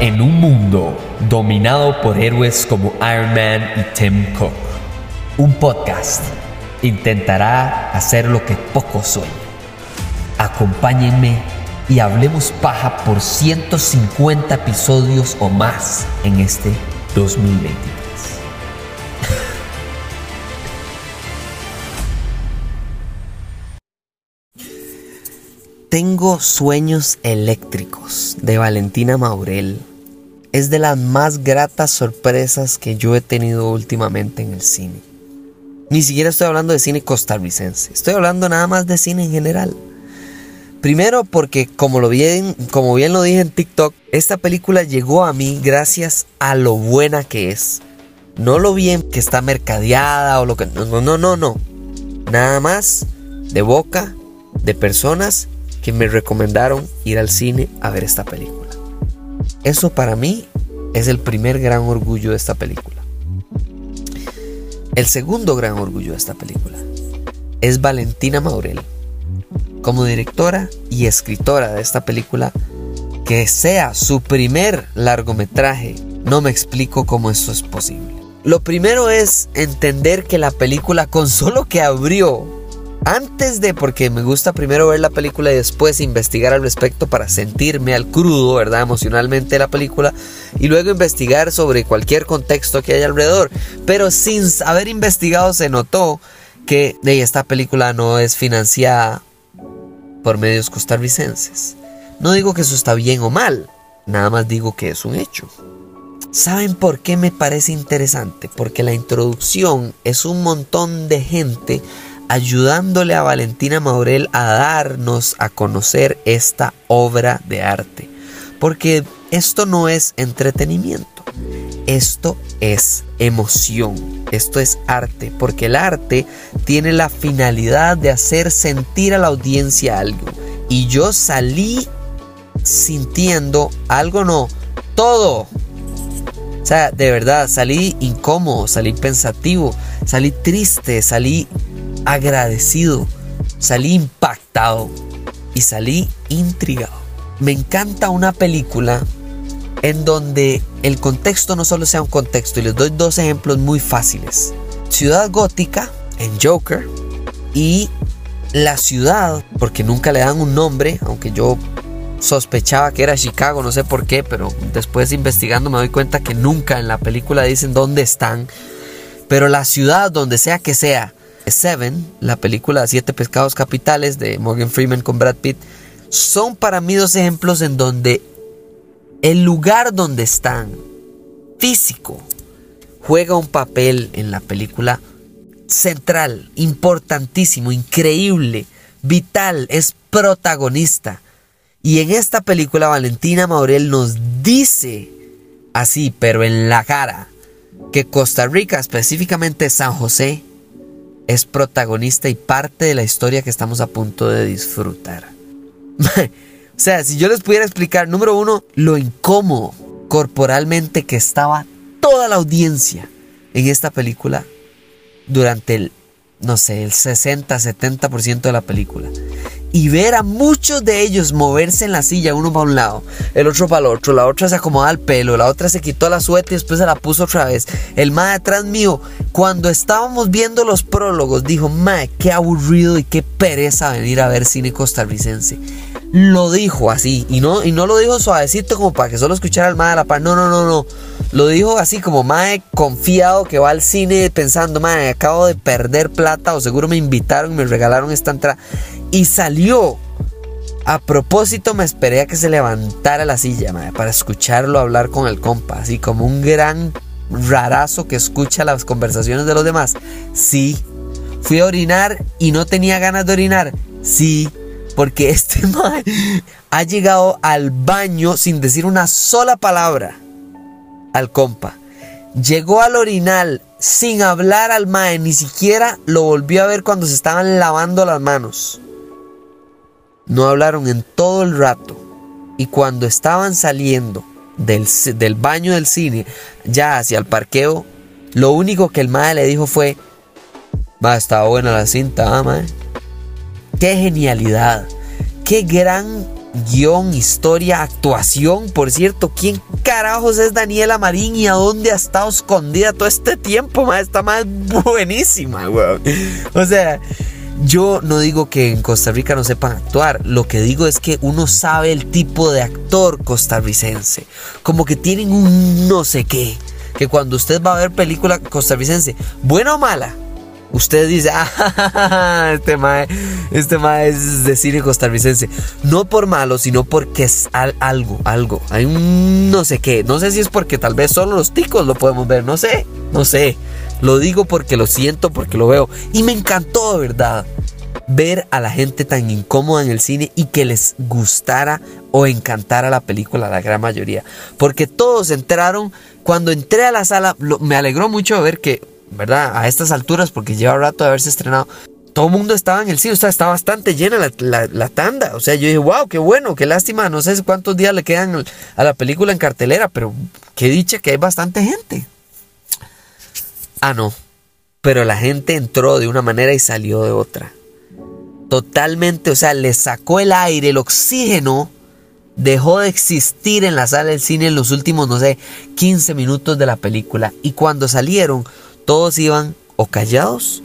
En un mundo dominado por héroes como Iron Man y Tim Cook, un podcast intentará hacer lo que pocos sueñan. Acompáñenme y hablemos paja por 150 episodios o más en este 2023. Tengo sueños eléctricos de Valentina Maurel. Es de las más gratas sorpresas que yo he tenido últimamente en el cine. Ni siquiera estoy hablando de cine costarricense, estoy hablando nada más de cine en general. Primero porque como lo bien, como bien lo dije en TikTok, esta película llegó a mí gracias a lo buena que es. No lo bien que está mercadeada o lo que no no no no. Nada más de boca de personas que me recomendaron ir al cine a ver esta película. Eso para mí es el primer gran orgullo de esta película. El segundo gran orgullo de esta película es Valentina Maurel, como directora y escritora de esta película, que sea su primer largometraje, no me explico cómo esto es posible. Lo primero es entender que la película con solo que abrió, antes de, porque me gusta primero ver la película y después investigar al respecto para sentirme al crudo, ¿verdad? Emocionalmente la película y luego investigar sobre cualquier contexto que haya alrededor. Pero sin haber investigado se notó que esta película no es financiada por medios costarricenses. No digo que eso está bien o mal, nada más digo que es un hecho. ¿Saben por qué me parece interesante? Porque la introducción es un montón de gente ayudándole a Valentina Maurel a darnos a conocer esta obra de arte. Porque esto no es entretenimiento, esto es emoción, esto es arte, porque el arte tiene la finalidad de hacer sentir a la audiencia algo. Y yo salí sintiendo algo, no, todo. O sea, de verdad, salí incómodo, salí pensativo, salí triste, salí agradecido, salí impactado y salí intrigado. Me encanta una película en donde el contexto no solo sea un contexto, y les doy dos ejemplos muy fáciles. Ciudad gótica en Joker y la ciudad, porque nunca le dan un nombre, aunque yo sospechaba que era Chicago, no sé por qué, pero después investigando me doy cuenta que nunca en la película dicen dónde están. Pero la ciudad, donde sea que sea, Seven, la película Siete Pescados Capitales de Morgan Freeman con Brad Pitt, son para mí dos ejemplos en donde el lugar donde están, físico, juega un papel en la película central, importantísimo, increíble, vital, es protagonista. Y en esta película Valentina Maurel nos dice así, pero en la cara, que Costa Rica, específicamente San José, es protagonista y parte de la historia que estamos a punto de disfrutar. o sea, si yo les pudiera explicar, número uno, lo incómodo corporalmente que estaba toda la audiencia en esta película durante el, no sé, el 60-70% de la película y ver a muchos de ellos moverse en la silla, uno para un lado, el otro para el otro, la otra se acomodaba el pelo, la otra se quitó la sueta y después se la puso otra vez. El más atrás mío, cuando estábamos viendo los prólogos, dijo, mae, qué aburrido y qué pereza venir a ver cine costarricense. Lo dijo así, y no, y no lo dijo suavecito como para que solo escuchara el mae de la par, no, no, no, no. Lo dijo así como mae confiado que va al cine pensando, mae, acabo de perder plata o seguro me invitaron y me regalaron esta entrada. Y salió. A propósito me esperé a que se levantara la silla para escucharlo hablar con el compa, así como un gran rarazo que escucha las conversaciones de los demás. Sí. Fui a orinar y no tenía ganas de orinar. Sí. Porque este mae ha llegado al baño sin decir una sola palabra al compa. Llegó al orinal sin hablar al mae, ni siquiera lo volvió a ver cuando se estaban lavando las manos. No hablaron en todo el rato. Y cuando estaban saliendo del, del baño del cine, ya hacia el parqueo, lo único que el mae le dijo fue: Va, estaba buena la cinta, ah. Qué genialidad. Qué gran guion, historia, actuación. Por cierto, ¿quién carajos es Daniela Marín y a dónde ha estado escondida todo este tiempo? Ma? Está más buenísima, weón. O sea, yo no digo que en Costa Rica no sepan actuar, lo que digo es que uno sabe el tipo de actor costarricense, como que tienen un no sé qué, que cuando usted va a ver película costarricense, buena o mala, usted dice, ah, este mae, este mae es de cine costarricense. No por malo, sino porque es algo, algo. Hay un no sé qué. No sé si es porque tal vez solo los ticos lo podemos ver. No sé, no sé. Lo digo porque lo siento, porque lo veo. Y me encantó de verdad ver a la gente tan incómoda en el cine y que les gustara o encantara la película, la gran mayoría. Porque todos entraron, cuando entré a la sala, me alegró mucho ver que ¿verdad? A estas alturas, porque lleva rato de haberse estrenado, todo el mundo estaba en el cine, o sea, está bastante llena la, tanda. O sea, yo dije, wow, qué bueno, qué lástima, no sé cuántos días le quedan a la película en cartelera, pero qué dicha que hay bastante gente. Ah, no, pero la gente entró de una manera y salió de otra. Totalmente, o sea, le sacó el aire, el oxígeno, dejó de existir en la sala del cine en los últimos, no sé, 15 minutos de la película. Y cuando salieron, todos iban o callados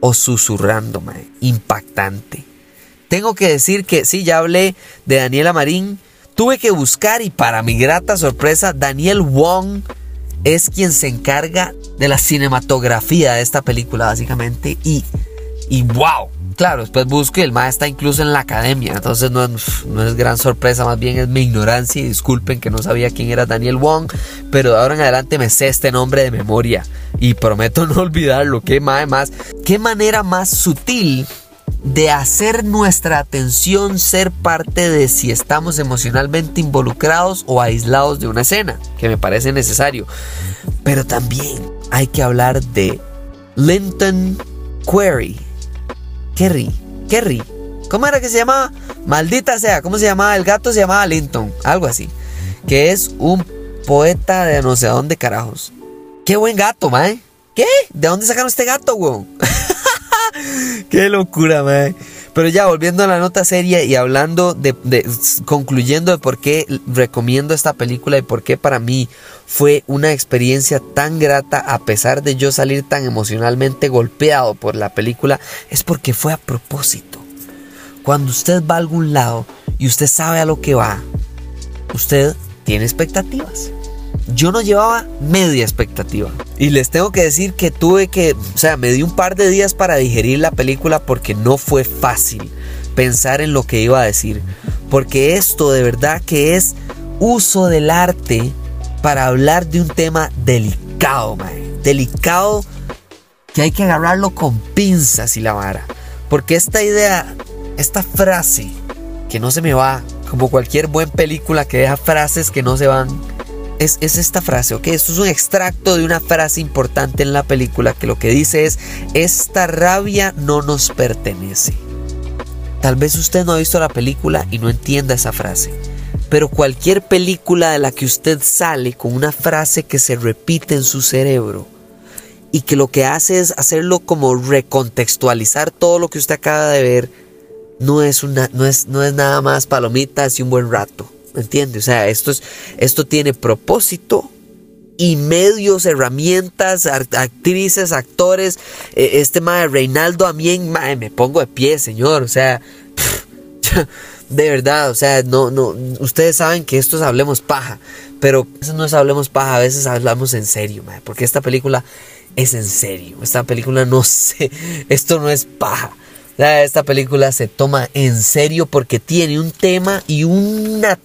o susurrando, Impactante. Tengo que decir que sí, ya hablé de Daniela Marín. Tuve que buscar y para mi grata sorpresa, Daniel Wong es quien se encarga de la cinematografía de esta película, básicamente. Y, y wow, claro, después busco y el maestro está incluso en la academia. Entonces no no es gran sorpresa, más bien es mi ignorancia. Y disculpen que no sabía quién era Daniel Wong. Pero de ahora en adelante me sé este nombre de memoria. Y prometo no olvidarlo. Qué más. Qué manera más sutil de hacer nuestra atención ser parte de si estamos emocionalmente involucrados o aislados de una escena, que me parece necesario. Pero también hay que hablar de Linton Query Kerry. Kerry. ¿Cómo era que se llamaba? Maldita sea, ¿cómo se llamaba? El gato se llamaba Linton, algo así. Que es un poeta de no sé dónde carajos. Qué buen gato, mae. ¿Qué? ¿De dónde sacaron este gato, weón? Qué locura, mae. Pero ya volviendo a la nota seria y hablando de, concluyendo de por qué recomiendo esta película y por qué para mí fue una experiencia tan grata a pesar de yo salir tan emocionalmente golpeado por la película, es porque fue a propósito. Cuando usted va a algún lado y usted sabe a lo que va, usted tiene expectativas yo no llevaba media expectativa. Y les tengo que decir que tuve que, o sea, me di un par de días para digerir la película porque no fue fácil pensar en lo que iba a decir. Porque esto de verdad que es uso del arte para hablar de un tema delicado, Delicado que hay que agarrarlo con pinzas y la vara. Porque esta idea, esta frase que no se me va, como cualquier buena película que deja frases que no se van, es, esta frase, ¿ok? Esto es un extracto de una frase importante en la película que lo que dice es, esta rabia no nos pertenece. Tal vez usted no ha visto la película y no entienda esa frase, pero cualquier película de la que usted sale con una frase que se repite en su cerebro y que lo que hace es hacerlo como recontextualizar todo lo que usted acaba de ver, no es, no es nada más palomitas y un buen rato. ¿Me entiendes? O sea, esto, es, esto tiene propósito y medios, herramientas, actrices, actores. E, este mae Reinaldo a mí me pongo de pie, señor. O sea, de verdad, o sea, no, no, ustedes saben que esto es Hablemos Paja, pero eso no es Hablemos Paja, a veces hablamos en serio, mae, porque esta película es en serio. Esta película no sé, esto no es paja. Esta película se toma en serio porque tiene un tema y una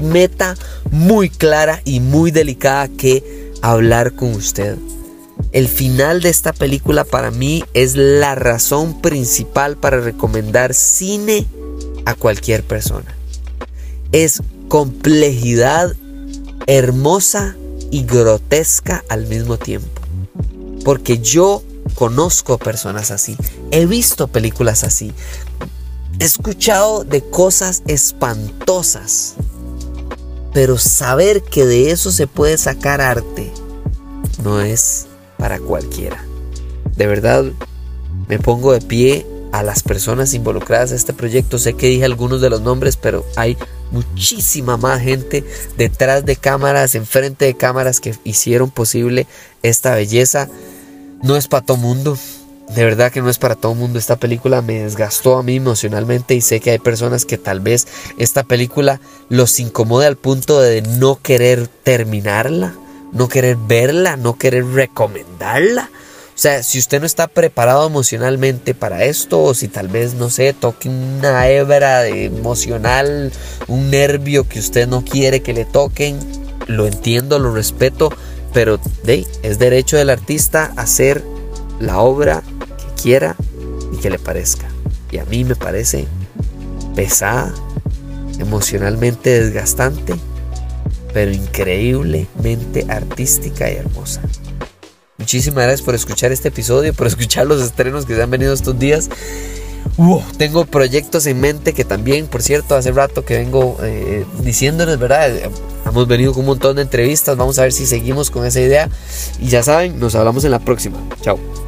meta muy clara y muy delicada que hablar con usted. El final de esta película para mí es la razón principal para recomendar cine a cualquier persona. Es complejidad hermosa y grotesca al mismo tiempo. Porque yo conozco personas así, he visto películas así, he escuchado de cosas espantosas pero saber que de eso se puede sacar arte no es para cualquiera. De verdad, me pongo de pie a las personas involucradas en este proyecto. Sé que dije algunos de los nombres, pero hay muchísima más gente detrás de cámaras, enfrente de cámaras que hicieron posible esta belleza. No es para todo mundo. De verdad que no es para todo mundo. Esta película me desgastó a mí emocionalmente y sé que hay personas que tal vez esta película los incomode al punto de no querer terminarla, no querer verla, no querer recomendarla. O sea, si usted no está preparado emocionalmente para esto, o si tal vez, no sé, toque una hebra emocional, un nervio que usted no quiere que le toquen, lo entiendo, lo respeto, pero de, es derecho del artista hacer la obra quiera y que le parezca. Y a mí me parece pesada, emocionalmente desgastante, pero increíblemente artística y hermosa. Muchísimas gracias por escuchar este episodio, por escuchar los estrenos que se han venido estos días. tengo proyectos en mente que también, por cierto, hace rato que vengo eh, diciéndoles, ¿verdad? Hemos venido con un montón de entrevistas, vamos a ver si seguimos con esa idea. Y ya saben, nos hablamos en la próxima. Chao.